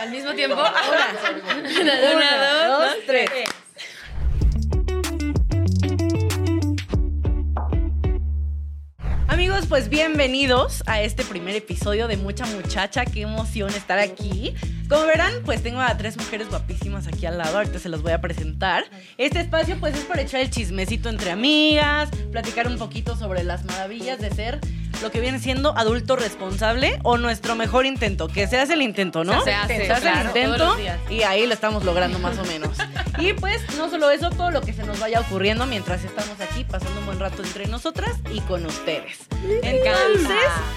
Al mismo tiempo. Una, Una, dos, tres. Amigos, pues bienvenidos a este primer episodio de Mucha Muchacha. Qué emoción estar aquí. Como verán, pues tengo a tres mujeres guapísimas aquí al lado. Ahorita se las voy a presentar. Este espacio, pues, es para echar el chismecito entre amigas, platicar un poquito sobre las maravillas de ser lo que viene siendo adulto responsable o nuestro mejor intento. Que se hace el intento, ¿no? Se hace, Se hace claro, el intento y ahí lo estamos logrando más o menos. Y pues, no solo eso, todo lo que se nos vaya ocurriendo mientras estamos aquí pasando un buen rato entre nosotras y con ustedes. Entonces,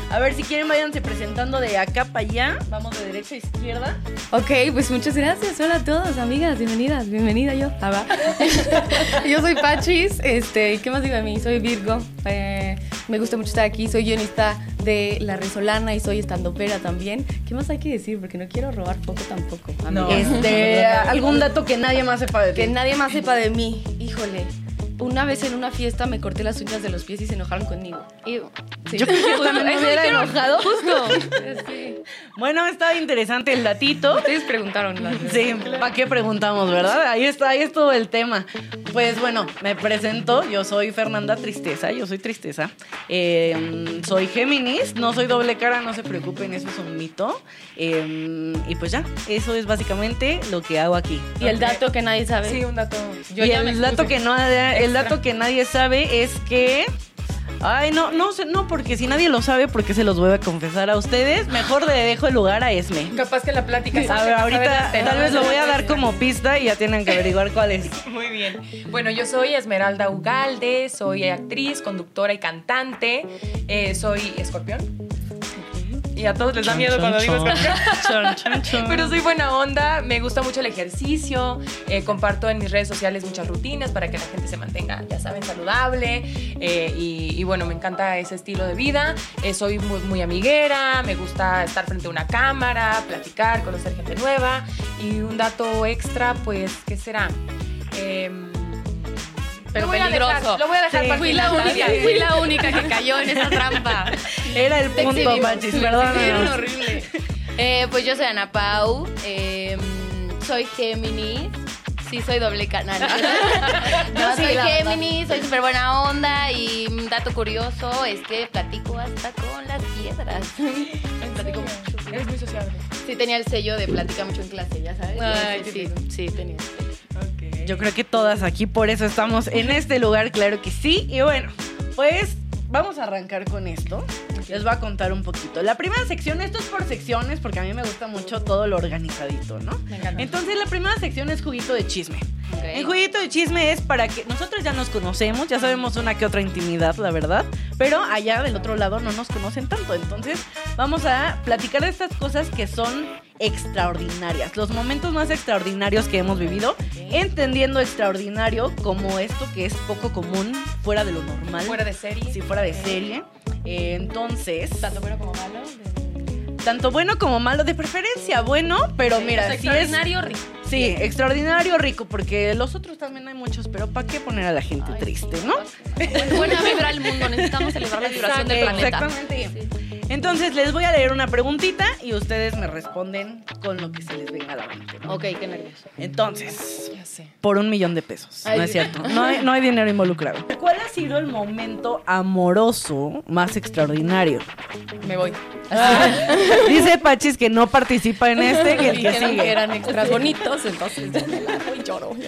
a ver si quieren, váyanse presentando de acá para allá. Vamos de derecha a izquierda. Ok, pues muchas gracias. Hola a todos, amigas, bienvenidas. Bienvenida yo. Ah, va. yo soy Pachis. Este, ¿qué más digo de mí? Soy Virgo. Eh, me gusta mucho estar aquí. Soy guionista de La Resolana y soy estandopera también. ¿Qué más hay que decir? Porque no quiero robar poco tampoco. No. Este, algún dato que nadie más sepa de ti. Que nadie más sepa de mí. Híjole. Una vez en una fiesta me corté las uñas de los pies y se enojaron conmigo. Sí. Yo creo que también me hubiera enojado. Justo. Sí. Bueno, estaba interesante el datito. Ustedes preguntaron. las Sí, ¿para qué preguntamos, verdad? Ahí está, ahí es todo el tema. Pues bueno, me presento, yo soy Fernanda Tristeza, yo soy Tristeza. Eh, soy Géminis, no soy doble cara, no se preocupen, eso es un mito. Eh, y pues ya, eso es básicamente lo que hago aquí. Y el dato que nadie sabe. Sí, un dato. y el dato que no, el dato que nadie sabe es que Ay, no, no no, porque si nadie lo sabe, porque se los voy a confesar a ustedes, mejor le dejo el lugar a Esme. Capaz que la plática. A ver, ahorita tal vez lo voy a dar como pista y ya tienen que averiguar cuál es. Muy bien. Bueno, yo soy Esmeralda Ugalde, soy actriz, conductora y cantante. Eh, soy escorpión. Y a todos les da miedo cuando digo escorpión. Chon, chon, chon. Pero soy buena onda, me gusta mucho el ejercicio, eh, comparto en mis redes sociales muchas rutinas para que la gente se mantenga, ya saben, saludable. eh, y, y bueno, me encanta ese estilo de vida. Eh, soy muy, muy amiguera, me gusta estar frente a una cámara, platicar, conocer gente nueva. Y un dato extra, pues, ¿qué será? Em, Pero lo peligroso. dejar- lo voy a dejar Sí. para Fui la, única, fui la única que cayó en esa trampa. Era el punto. Pachis, Sí, perdónanos. horrible. Eh, pues yo soy Ana Pau, eh, soy Géminis. Sí, soy doble canal. No, sí, soy. Géminis, soy súper buena onda y un dato curioso es que platico hasta con las piedras. platico mucho. Eres muy sociable. Sí, tenía el sello de plática mucho en clase, ya sabes. Ay, sí, qué sí, tenía. Ok. Yo creo que todas aquí, por eso estamos en este lugar, claro que sí. Y bueno, pues vamos a arrancar con esto. Les voy a contar un poquito. La primera sección, esto es por secciones, porque a mí me gusta mucho todo lo organizadito, ¿no? Me encanta. Entonces, la primera sección es juguito de chisme. El juguito de chisme es para que nosotros ya nos conocemos, ya sabemos una que otra intimidad, la verdad, pero allá del otro lado no nos conocen tanto. Entonces, vamos a platicar de estas cosas que son extraordinarias, los momentos más extraordinarios que hemos vivido, entendiendo extraordinario como esto que es poco común, fuera de lo normal, Fuera de serie. si fuera de serie. Eh, entonces, Tanto bueno como malo. tanto bueno como malo, de preferencia bueno, pero mira, si es extraordinario, rico. Sí, extraordinario, rico, porque los otros también hay muchos, pero ¿para qué poner a la gente Ay, triste, sí. no? Buena vibra al mundo, necesitamos celebrar la vibración del planeta. Exactamente. Entonces les voy a leer una preguntita y ustedes me responden con lo que se les venga a la mente. ¿no? Ok, qué nervioso. Entonces, Ya sé. por un millón de pesos. Ay, no es cierto. No hay, no hay dinero involucrado. ¿Cuál ha sido el momento amoroso más extraordinario? Me voy. Dice Pachis que no participa en este, que el que sigue. que eran extras bonitos, entonces yo me y lloro.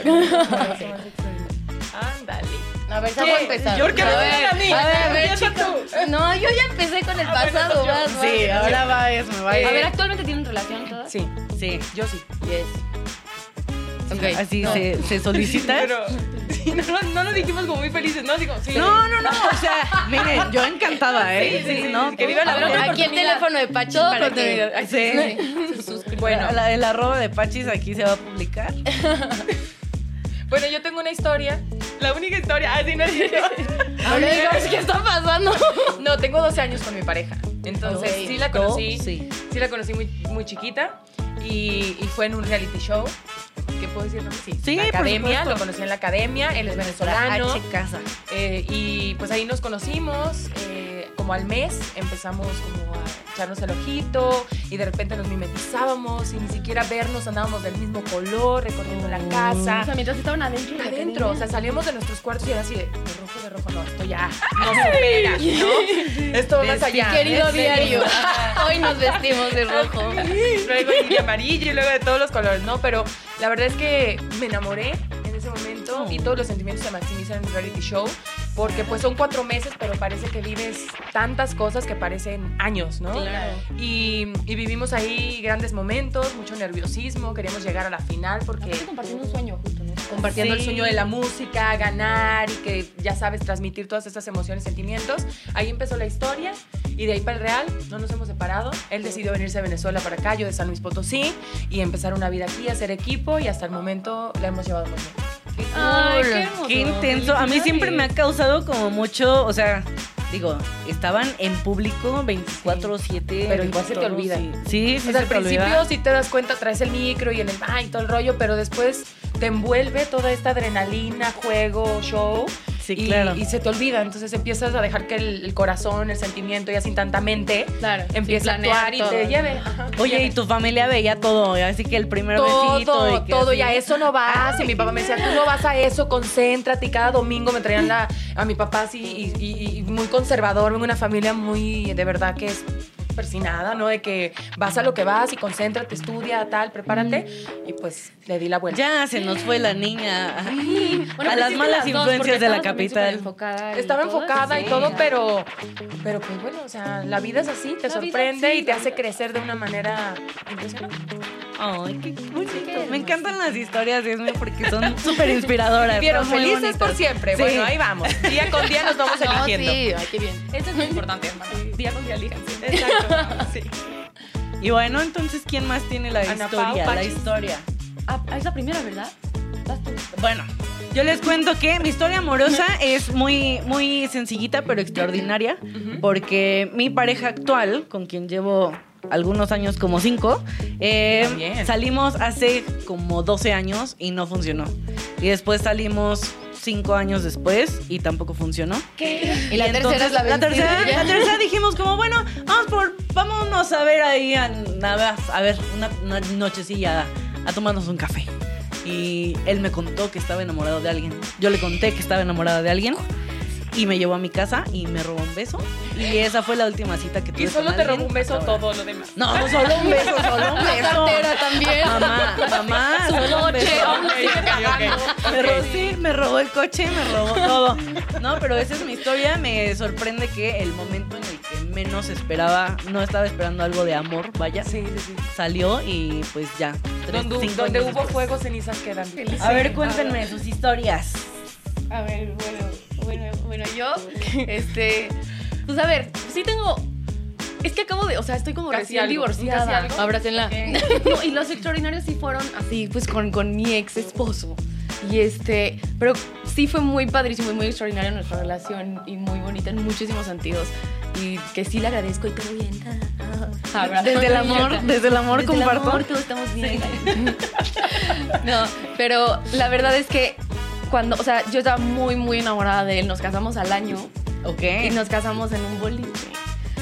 Ándale. A ver, vamos a empezar. ¿Por qué me a ven ver, a mí? a ver, a ver. No, yo ya empecé con el Ah, pasado. yo- vas, vas. Sí, ahora va eso, va A ver, ¿actualmente tienen relación todas? Sí, Sí. yo sí. Yes. Ok. Así No. se, se solicita. Pero sí, no, no, no lo dijimos como muy felices, ¿no? Digo, sí. No, no, no. O sea, miren, yo encantada, ¿eh? Sí, sí, sí, no. sí, que viva la ver, broma. aquí el teléfono de Pachi Todo para que sí. suscriban. Bueno. La, el arroba de Pachis aquí se va a publicar. Bueno, yo tengo una historia. La única historia. Ah, sí, no es ¿qué está pasando? No, tengo 12 años con mi pareja. Entonces, sí la conocí. Sí. Sí la conocí muy, muy chiquita. Y, y fue en un reality show. ¿Qué puedo decir? Sí, Sí, la academia. Lo conocí en la academia. Él es venezolano. H casa. Eh, y pues ahí nos conocimos. eh, como al mes empezamos como a echarnos el ojito y de repente nos mimetizábamos y ni siquiera vernos andábamos del mismo color, recorriendo la casa. O sea, mientras estaban adentro. Adentro, o sea, salíamos de nuestros cuartos y era así de, de rojo, de rojo, no, esto ya no supera, ¿no? Esto va más allá. Querido diario, hoy nos vestimos de rojo. luego y de amarillo y luego de todos los colores, ¿no? Pero la verdad es que me enamoré en ese momento y todos los sentimientos se maximizan en el reality show porque pues son cuatro meses, pero parece que vives tantas cosas que parecen años, ¿no? Claro. Y, y vivimos ahí grandes momentos, mucho nerviosismo, queríamos llegar a la final porque compartiendo un sueño justo, ¿no? compartiendo el sueño de la música, ganar y que ya sabes transmitir todas estas emociones, sentimientos. Ahí empezó la historia y de ahí para el Real no nos hemos separado. Él decidió venirse de Venezuela para acá, yo de San Luis Potosí y empezar una vida aquí, hacer equipo y hasta el momento la hemos llevado muy bien. Ay, qué hermoso. Qué intenso. A mí siempre me ha causado como mucho, o sea, digo, estaban en público 24/7. Pero igual se te olvida. y- Sí, sí, O sea, se al te principio olvida. si te das cuenta traes el micro y el ah, y todo el rollo, pero después te envuelve toda esta adrenalina, juego, show. Sí, y, claro. y se te olvida, entonces empiezas a dejar que el, el corazón, el sentimiento, ya sin tanta mente, Claro, empieza a actuar y te lleve. Ajá, Oye, lleve. y tu familia veía todo, así que el primer besito. todo, y que todo, así. y a eso no vas. Y mi papá me decía, tú no vas a eso, concéntrate. Y cada domingo me traían la, a mi papá así, y, y- y muy conservador, vengo una familia muy, de verdad, que es persinada, ¿no? De que vas a lo que vas y concéntrate, estudia, tal, prepárate. Y pues le di la vuelta. Ya se nos fue la niña Bueno, a pero las sí malas las influencias de la capital. enfocada y Estaba todo, enfocada y sí, todo, o sea, pero, pero pues bueno, o sea, la vida es así, te La vida, sorprende sí, y te hace crecer de una manera impresionante. Ay, qué bonito. qué Me encantan las historias de Esme porque son súper inspiradoras. Muy felices por siempre. Sí. Bueno, ahí vamos. Día con día nos vamos No, eligiendo. sí, ay, qué bien. Esto es muy importante, hermano. Día con día elijan. sí. Exacto. Sí. Y bueno, entonces, ¿quién más tiene la Ana Pau, historia? La historia. Ah, es la primera, ¿verdad? Bueno, yo les cuento que mi historia amorosa es muy, muy sencillita pero extraordinaria porque mi pareja actual, con quien llevo algunos años como cinco, eh, salimos hace como 12 años y no funcionó. Y después salimos cinco años después y tampoco funcionó. Y la tercera entonces, es la la tercera, la tercera dijimos como, bueno, vamos por, vámonos a ver ahí a, a, a ver una, una nochecilla a, a tomarnos un café. Y él me contó que estaba enamorado de alguien. Yo le conté que estaba enamorada de alguien. Y me llevó a mi casa y me robó un beso. Y esa fue la última cita que tuve Y solo con te robó un beso todo lo demás. No, solo un beso, solo un La beso. cartera también. Mamá, mamá, Su solo un coche. Me robó, sí, me robó el coche, me robó todo. No, pero esa es mi historia. Me sorprende que el momento en el que menos esperaba, no estaba esperando algo de amor, vaya, Sí, sí, sí. salió y pues ya. tres, Donde, hubo fuego, cenizas quedan. A ver, cuéntenme sus historias. A ver, bueno, bueno, bueno, yo, este, pues a ver, sí tengo, es que acabo de, o sea, estoy como Casi recién algo, divorciada. Abrácenla. No, y los extraordinarios sí fueron así, pues con, con mi ex esposo. Y este, pero sí fue muy padrísimo y muy extraordinaria nuestra relación y muy bonita en muchísimos sentidos. Y que sí le agradezco y todo bien. Abrazo. Desde el amor, desde el amor Desde el comparto. amor, todos estamos bien. no, pero la verdad es que cuando, o sea, yo estaba muy, muy enamorada de él. Nos casamos al año Ok. y nos casamos en un boliche.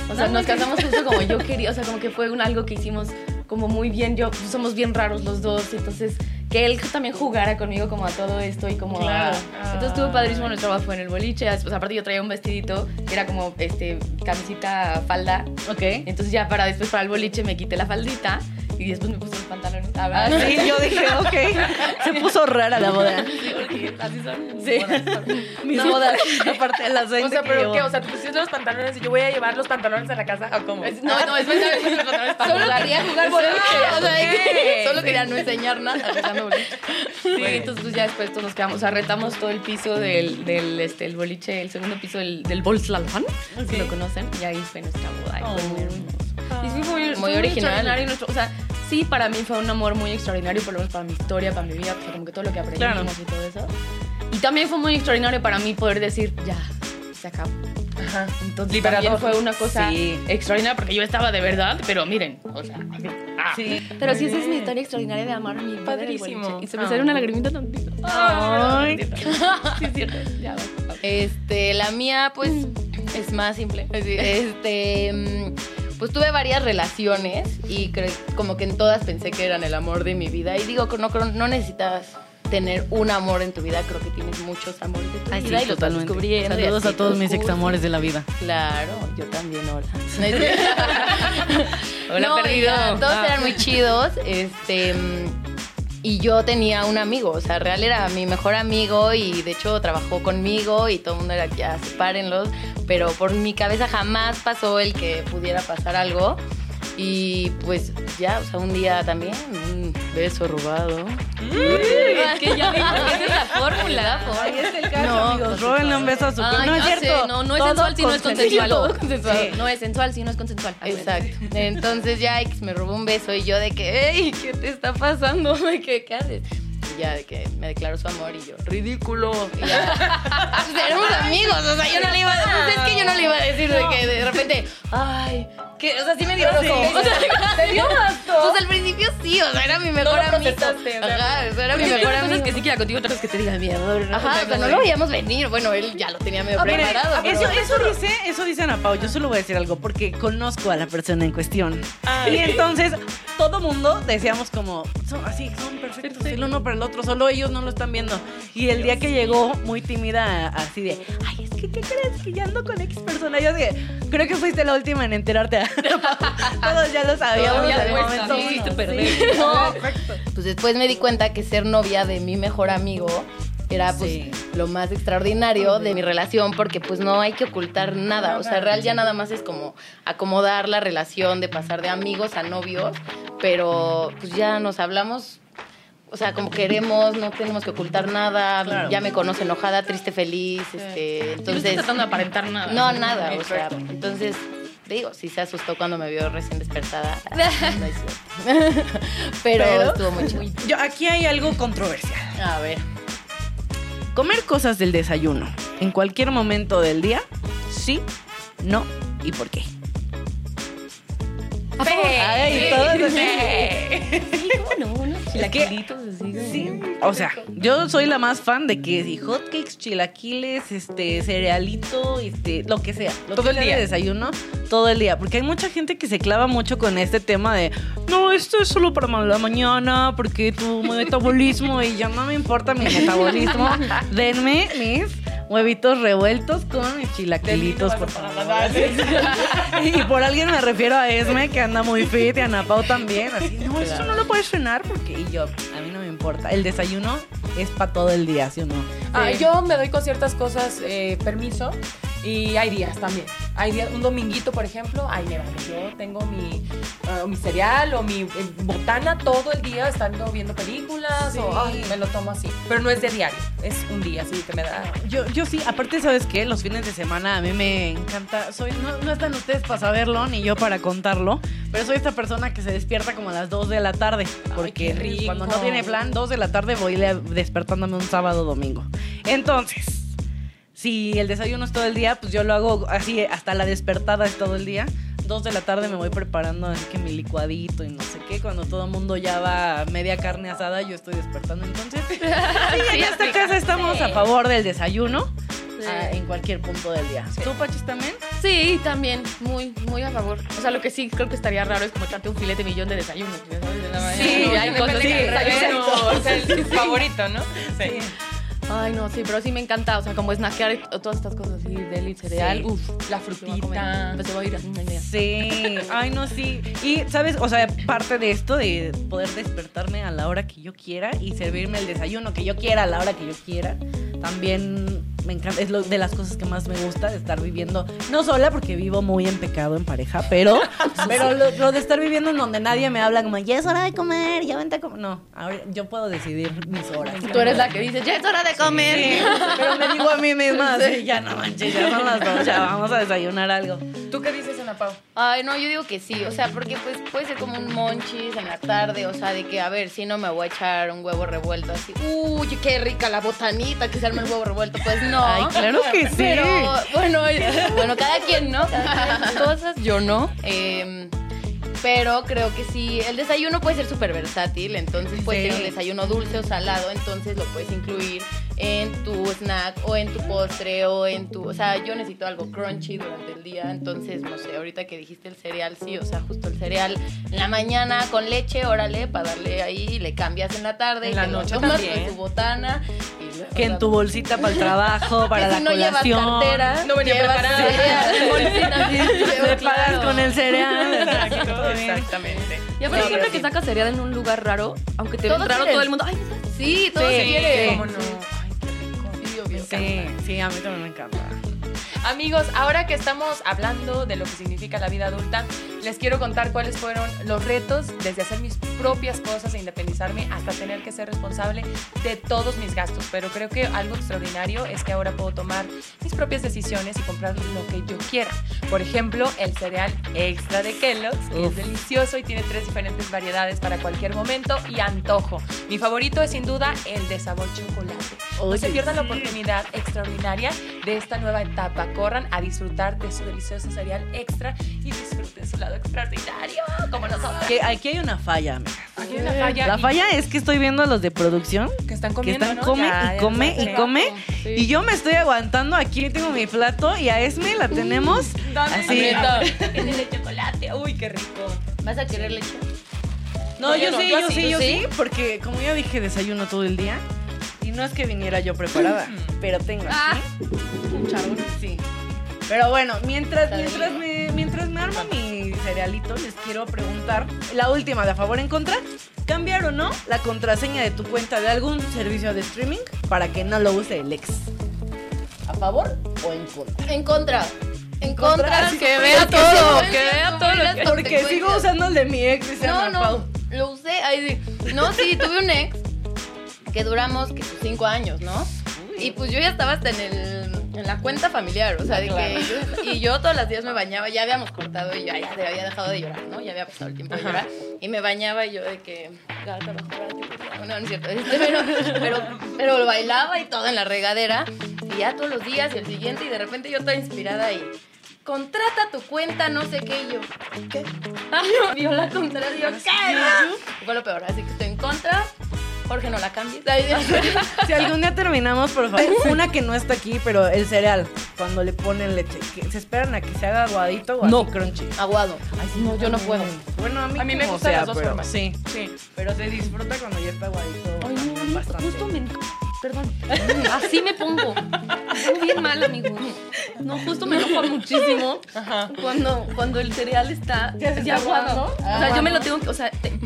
O sea, nos casamos justo como yo quería. O sea, como que fue un, algo que hicimos como muy bien. Yo, somos bien raros los dos. Entonces, que él también jugara conmigo como a todo esto y como Claro. Entonces estuvo padrísimo nuestro trabajo en el boliche. Después, aparte yo traía un vestidito que era como este camisita falda. Ok. Entonces ya para después para el boliche me quité la faldita y después me puse los pantalones. Ah, sí, yo dije, ok. Se puso rara la boda. Sí, porque así son. Sí. Mis No. bodas, aparte de las 20 O sea, que pero llevo. ¿qué? O sea, ¿te pusiste los pantalones y yo voy a llevar los pantalones a la casa o cómo? Es- No, no, es verdad, es los pantalones para Solo jugar. quería jugar boliche. O sea, solo quería no enseñar nada. Sí, entonces pues ya después todos nos quedamos, o sea, retamos todo el piso del, del este, el boliche, el segundo piso del, del Volkswagen, si lo conocen, y ahí fue nuestra boda. y fue muy hermoso. Y sí, fue muy, original. extraordinario nuestro- o sea, sí, para mí fue un amor muy extraordinario, por lo menos para mi historia, para mi vida, o sea, como que todo lo que aprendimos Claro. y todo eso. Y también fue muy extraordinario para mí poder decir, ya, se acabó. Ajá. Entonces Liberador. también fue una cosa Sí. extraordinaria porque yo estaba de verdad, pero miren, o sea, ah. Sí. Pero sí, esa es mi historia extraordinaria de amar a mi Padrísimo. Y se me Ah. salió una lagrimita tantito. Ay. sí, es cierto. Ya, va. Este, la mía, pues, es más simple. Este, mm, pues tuve varias relaciones y creo, como que en todas pensé que eran el amor de mi vida. Y digo que no, creo- no necesitas tener un amor en tu vida, creo que tienes muchos amores de tu Ay, sí, vida y los vas totalmente. descubriendo. y Saludos a todos mis examores de la vida. Claro, yo también, hola. Hola, No, perdido. ya, todos Ah. eran muy chidos. Este. Y yo tenía un amigo, o sea, real era mi mejor amigo y de hecho trabajó conmigo y todo el mundo era ya sepárenlos, pero por mi cabeza jamás pasó el que pudiera pasar algo. Y pues ya, o sea, un día también, beso robado. Es que ya Esa es la fórmula. Ahí es el caso, No, amigos. Róbenle un beso a su Ay, No es cierto. sé, no, no es sensual si no es consensual. Todo. Sí. No es sensual si no es consensual. Exacto. Entonces ya X me robó un beso y yo de que, hey, ¿qué te está pasando? De que, ¿qué haces? Y ya de que me declaró su amor y yo, ridículo. Y ya, pues éramos amigos, o sea, yo no le iba a pues es que yo no le iba a decir de que de repente, ay, que, o sea, sí me dio Sí. rojo. O sea, ¿Te dio asco? Pues al principio sí, o sea, era mi mejor lo amigo. Ajá, o sea, era mi mejor amigo. cosas que sí quiera contigo, otras que te digan miedo. Ajá, o sea, no lo veíamos venir. Bueno, él ya lo tenía medio Ah, preparado. eso, eso dice, eso dice Ana Pau. Yo solo voy a decir algo porque conozco a la persona en cuestión. Ay. Y entonces todo mundo decíamos como, son así, son perfectos el uno para el otro, solo ellos no lo están viendo. Y el día que llegó muy tímida, así de, ay, es que, ¿qué crees? Que ya ando con X persona. Yo dije, creo que fuiste la última en enterarte. Todos ya lo sabíamos en el momento. uno. Sí. No. Pues después me di cuenta que ser novia de mi mejor amigo era pues Sí. lo más extraordinario de mi relación porque pues no hay que ocultar nada, o sea, real ya nada más es como acomodar la relación de pasar de amigos a novios, pero pues ya nos hablamos o sea, como queremos, no tenemos que ocultar nada, Claro. ya me conoce enojada, triste, feliz, este, no estoy entonces tratando de aparentar nada. no, nada, o sea, Perfecto. Digo, sí se asustó cuando me vio recién despertada. No es cierto. Pero, Pero- estuvo muy chido. Yo, aquí hay algo controversial. A ver. Comer cosas del desayuno en cualquier momento del día, sí, no y por qué. Ay, todos. Sí, ¿cómo no? Chilaquilitos así. Sí, o sea, yo soy la más fan de que si hotcakes, chilaquiles, este, cerealito, este, lo que sea. Lo Todo que el sea de día. desayuno, todo el día. Porque hay mucha gente que se clava mucho con este tema de, no, esto es solo para la mañana, porque tu metabolismo, y ya no me importa mi metabolismo. Denme mis huevitos revueltos con mis chilaquilitos, por favor. Y por alguien me refiero a Esme, que anda muy fit, y a Ana Pau también. Así, no, esto no lo puedes frenar porque. Y yo, a mí no me importa. El desayuno es para todo el día, ¿sí o no? Ah, yo me doy con ciertas cosas eh, permiso y hay días también. Hay días, un dominguito, por ejemplo, ay, me vale, yo tengo mi, ah, mi cereal o mi eh, botana todo el día estando viendo películas Sí. o ay, me lo tomo así. Pero no es de diario, es un día así que me da. Yo, yo sí, aparte, ¿sabes qué? Los fines de semana a mí me encanta. Soy, no, no están ustedes para saberlo, ni yo para contarlo, pero soy esta persona que se despierta como a las 2 de la tarde. Porque qué rico. cuando no tiene plan, 2 de la tarde voy despertándome un sábado domingo. Entonces, si el desayuno es todo el día, pues yo lo hago así, hasta la despertada es todo el día. 2 de la tarde me voy preparando así que mi licuadito y no sé qué. Cuando todo el mundo ya va a media carne asada, yo estoy despertando. Entonces, sí, en esta casa estamos a favor del desayuno ah, en cualquier punto del día. ¿Tú, Pachis, también? Sí, también, muy, muy a favor. O sea, lo que sí creo que estaría raro es como echarte un filete millón de sabes, de la mañana. Sí, Y hay cosas desayuno, o sea, el tu favorito, ¿no? Sí. Ay, no, sí, pero sí me encanta. O sea, como snackear todas estas cosas así, deli, cereal. Sí. Uf, La a frutita. comer. Pues se va a ir así un día. Sí, ay no, sí. Y, ¿sabes? O sea, parte de esto de poder despertarme a la hora que yo quiera y servirme el desayuno que yo quiera a la hora que yo quiera, también me encanta. Es lo de las cosas que más me gusta de estar viviendo, no sola porque vivo muy en pecado en pareja, pero, pero lo, lo de estar viviendo en donde nadie me habla como, ya es hora de comer, ya vente a comer. No, ahora yo puedo decidir mis horas. Tú eres la que dice, ya es hora de comer. Sí, pero me digo a mí misma, así, ya no manches, ya son las dos, ya vamos a desayunar algo. ¿Tú qué dices, Ana Pau? Ay, no, yo digo que sí, o sea, porque pues puede ser como un monchis en la tarde, o sea, de que, a ver, si no me voy a echar un huevo revuelto así, uy, qué rica la botanita que se arma el huevo revuelto, pues no. Ay, claro que sí. Pero, bueno, bueno, cada quien, ¿no? Cada quien cosas, yo no. Eh, Pero creo que sí, el desayuno puede ser súper versátil, entonces puede Sí. ser un desayuno dulce o salado, entonces lo puedes incluir en tu snack o en tu postre o en tu... O sea, yo necesito algo crunchy durante el día, entonces, no sé, ahorita que dijiste el cereal, sí, o sea, justo el cereal en la mañana con leche, órale, para darle ahí, le cambias en la tarde, En y la noche tomas también. con tu botana. Que en tu bolsita para el trabajo, para la si no llevas colación. cartera, No venía preparada. cereal, bolsita, sí, Te claro. pagas con el cereal. Exacto, exactamente. Y aparte siempre que sacas cereal en un lugar raro, aunque te ven raro todo el mundo, ay, Sí, todos Sí, quieren. ¿Cómo no? Ay, qué rico. Sí, sí, a mí también me encanta. Amigos, ahora que estamos hablando de lo que significa la vida adulta, les quiero contar cuáles fueron los retos desde hacer mis propias cosas e independizarme hasta tener que ser responsable de todos mis gastos. Pero creo que algo extraordinario es que ahora puedo tomar mis propias decisiones y comprar lo que yo quiera. Por ejemplo, el cereal extra de Kellogg's, que es delicioso y tiene tres diferentes variedades para cualquier momento y antojo. Mi favorito es sin duda el de sabor chocolate. No se pierdan la oportunidad extraordinaria de esta nueva etapa. Corran a disfrutar de su delicioso cereal extra y disfruten su lado extraordinario, como nosotros. Que aquí hay una falla, amiga. Aquí hay una falla. La y- falla es que estoy viendo a los de producción que están que comiendo, están ¿no? come Ya, y come y come Sí. y yo me estoy aguantando aquí tengo mi plato y a Esme la tenemos Dame así el de chocolate. Uy, qué rico. ¿Vas a querer leche? no No, yo yo no, sí yo yo sí, sí yo ¿tú sí porque como ya dije desayuno todo el día no es que viniera yo preparada pero tengo Ah. aquí un charol sí pero bueno mientras mientras me mientras me armo mi cerealito les quiero preguntar la última de a favor en contra cambiar o no la contraseña de tu cuenta de algún servicio de streaming para que no lo use el ex a favor o en contra En contra. En Contra, contra, sí, que vea todo, que vea todo lo que porque sigo usando el de mi ex dice No, no, Pau. lo usé. Ay, sí. No, sí, tuve un ex que duramos que sus cinco años, ¿no? Y pues yo ya estaba hasta en el en la cuenta familiar, o sea, de Claro. que yo, y yo todos los días me bañaba, ya habíamos cortado y ya, ya había dejado de llorar, ¿no? Ya había pasado el tiempo de llorar y me bañaba y yo de que gata gata, no, no es cierto, este, pero, pero, pero bailaba y todo en la regadera y ya todos los días y el siguiente y de repente yo toda inspirada y contrata tu cuenta, no sé qué, y yo, ¿qué? Vio la yo, ¿qué? Fue lo peor, así que estoy en contra. Jorge, no la cambies. Si algún día terminamos, por favor, una que no está aquí, pero el cereal, cuando le ponen leche, que se esperan a que se haga aguadito o No. así crunchy. Aguado. Ay, sí, no, yo no puedo. Bueno, a mí, A mí me gustan sea, las dos pero formas. Sí, Sí. pero se disfruta cuando ya está aguadito. Ay, no, bastante. justo me... Perdón. Así me pongo. Pongo bien mal, amigo. No, justo me enojo muchísimo cuando, cuando el cereal está Ya se está ya aguado. O sea, yo me lo tengo que... O sea, te-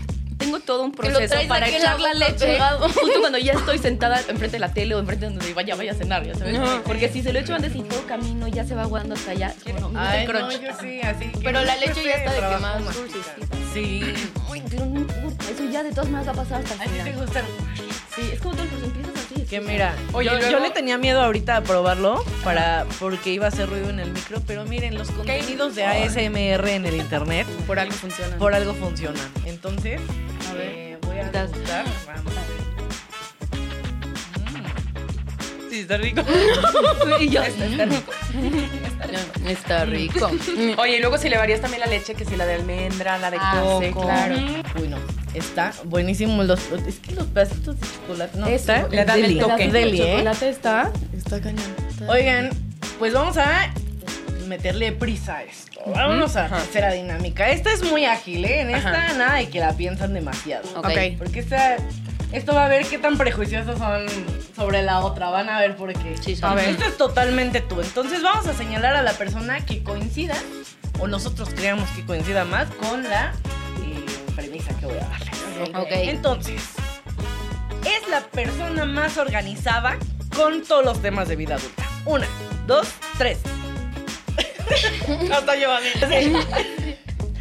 tengo todo un Que lo proceso traes para echar la leche justo cuando ya estoy sentada enfrente de la tele o enfrente de donde vaya, vaya a cenar, ya sabes. Porque si se lo echo antes y todo camino ya se va aguando hasta allá. Bueno, me gusta Ay, el no, crunch. yo sí, así que Pero la leche ya está de que trabajo más masticar. dulcecita. Sí. Ay, pero no importa, eso ya de todas maneras va a pasar hasta ¿A el ti te gusta? Sí, es como todo el proceso, empiezas así. Que mira, Oye, yo, yo le tenía miedo ahorita a probarlo para porque iba a hacer ruido en el micro, pero miren, los contenidos de ASMR en el internet Por algo funciona. por algo funcionan. Entonces, ver. eh, voy a gustar. Vamos a ver. Mm. Sí, está rico. y yo, Está, está rico. Está rico. Oye, y luego si le varías también la leche, que si la de almendra, la de Ah, coco. sí, claro. Uy, no. Está buenísimo. Los, es que los pedacitos de chocolate. No, está le dan el toque. El ¿eh? chocolate está, está cañón. Oigan, pues vamos a meterle prisa a esto. Vámonos a la tercera dinámica. Esta es muy ágil, ¿eh? En esta Ajá. nada de que la piensan demasiado. Ok. Porque esta, esto va a ver qué tan prejuiciosos son sobre la otra. Van a ver por qué. Sí, son. A ver. Esto es totalmente tú. Entonces vamos a señalar a la persona que coincida, o nosotros creamos que coincida más con la eh, premisa que voy a darle. Ok. Entonces, es la persona más organizada con todos los temas de vida adulta. Una, dos, tres. Hasta yo mí.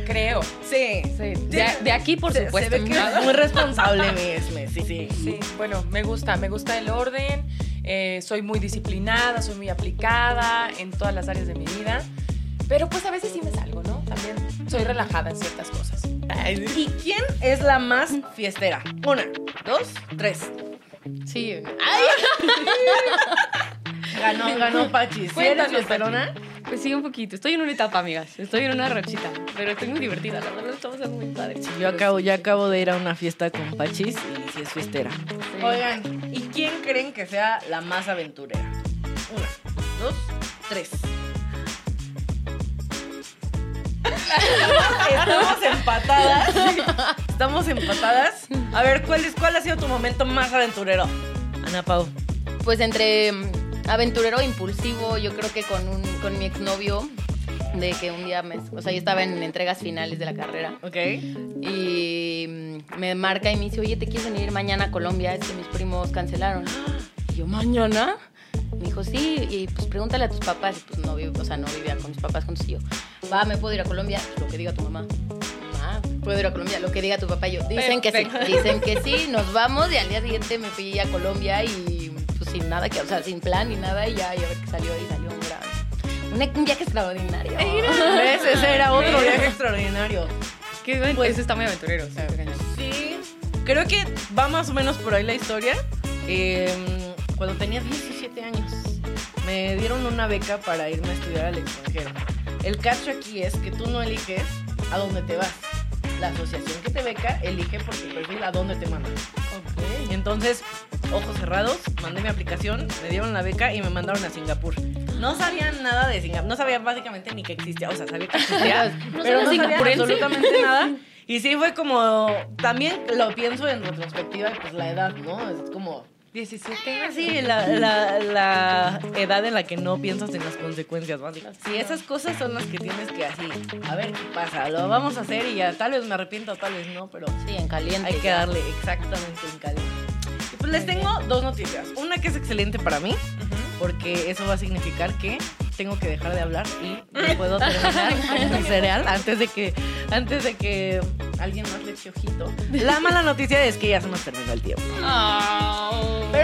Creo. Sí. Sí, de, de aquí, por Se- supuesto. Se ve que es muy responsable mi Esme, sí, sí. Sí, bueno, me gusta, me gusta el orden, eh, soy muy disciplinada, soy muy aplicada en todas las áreas de mi vida, pero pues a veces sí me salgo, ¿no? También soy relajada en ciertas cosas. ¿Y quién es la más fiestera? Una, dos, tres. Sí. Ganó, ganó Pachi. ¿Sí eres fiesterona? Pues sí, un poquito. Estoy en una etapa, amigas. Estoy en una rachita. Pero estoy muy divertida, la verdad. Estamos muy padres. Yo acabo, ya acabo de ir a una fiesta con Pachis y sí es fiestera. Sí. Oigan, ¿y quién creen que sea la más aventurera? Una, dos, tres. Estamos empatadas. Estamos empatadas. A ver, ¿cuál, es, ¿cuál ha sido tu momento más aventurero? Ana Pau. Pues entre aventurero impulsivo, yo creo que con, un, con mi exnovio, de que un día me... O sea, yo estaba en entregas finales de la carrera. ¿Ok? Y mm, me marca y me dice, oye, ¿te quieres venir mañana a Colombia? Es que mis primos cancelaron. Y yo, ¿mañana? Me dijo, sí, y pues pregúntale a tus papás. Y pues no o sea, no vivía con mis papás. Y yo, va, ¿me puedo ir a Colombia? Lo que diga tu mamá. Mamá, ¿puedo ir a Colombia? Lo que diga tu papá. Y yo, dicen que sí, dicen que sí, nos vamos. Y al día siguiente me fui a Colombia y sin nada, que, o sea, sin plan ni nada. Y ya, y a ver qué salió. Y salió un gran... Un, un viaje extraordinario. ¿Ves? Ese era otro viaje extraordinario. Qué bueno. Pues- Eso está muy aventurero. sí, está cañón. Sí, creo que va más o menos por ahí la historia. Eh, cuando tenía 17 años, me dieron una beca para irme a estudiar al extranjero. El cacho aquí es que tú no eliges a dónde te vas. La asociación que te beca elige por tu perfil a dónde te manda. Entonces, ojos cerrados, mandé mi aplicación, me dieron la beca y me mandaron a Singapur. No sabía nada de Singapur, no sabía básicamente ni que existía, o sea, sabía que existía, ¿No pero no sabía absolutamente nada. Y sí fue como, también lo pienso en retrospectiva, pues la edad, ¿no? Es como, 17 años. sí, la, la, la edad en la que no piensas en las consecuencias básicas. Sí, esas cosas son las que tienes que así, a ver qué pasa, lo vamos a hacer y ya, tal vez me arrepiento, tal vez no, pero Sí, en caliente. hay que darle exactamente en caliente. Pues les tengo dos noticias. Una que es excelente para mí, porque eso va a significar que tengo que dejar de hablar y no puedo terminar mi cereal antes de que antes de que alguien más le eche ojito. La mala noticia es que ya se nos terminó el tiempo. Preocupen,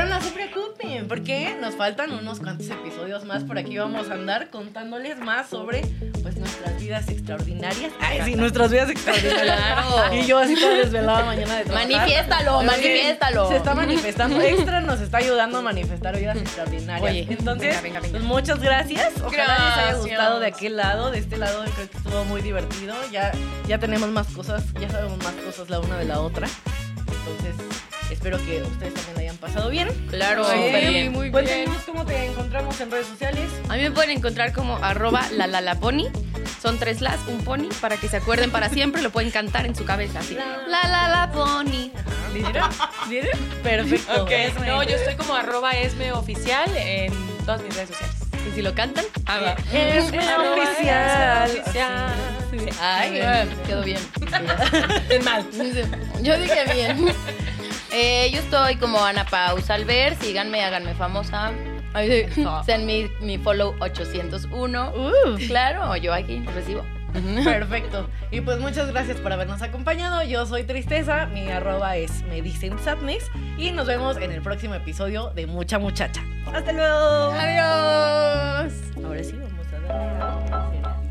porque nos faltan unos cuantos episodios más. Por aquí vamos a andar contándoles más sobre pues nuestras vidas extraordinarias. Ay, sí, nuestras vidas extraordinarias. Claro. Y yo así toda desvelada mañana de trabajar. Manifiéstalo, sí, manifiéstalo. Se está manifestando. Extra nos está ayudando a manifestar vidas extraordinarias. Oye, entonces, venga, venga, venga. pues muchas gracias. Ojalá les haya Gracias. gustado de aquel lado. De este lado creo que estuvo muy divertido. Ya, ya tenemos más cosas, ya sabemos más cosas la una de la otra. Entonces, espero que ustedes también la hayan pasado bien. Claro. Oye, Súper bien, muy bien. Cuéntenos cómo te encontramos en redes sociales. A mí me pueden encontrar como arroba la la la pony. Son tres las, un pony, para que se acuerden para siempre. Lo pueden cantar en su cabeza así. La- La la la pony. ¿Vieron? ¿Vieron? Perfecto. No, yo estoy como arroba esme oficial en todas mis redes sociales. Y si lo cantan, ah. Esme Arroba oficial. Oficial. Sí. Ay, eh, quedó bien. Es mal. Yo dije bien. Eh, yo estoy como Ana Paus Alver, síganme, háganme famosa. Ay, sí. Send mi, mi follow 801. Uh. Claro, yo aquí recibo. Perfecto. Y pues muchas gracias por habernos acompañado. Yo soy Tristeza, mi arroba es me sadness y nos vemos en el próximo episodio de Mucha Muchacha. Hasta luego. Adiós. Ahora sí vamos a dar.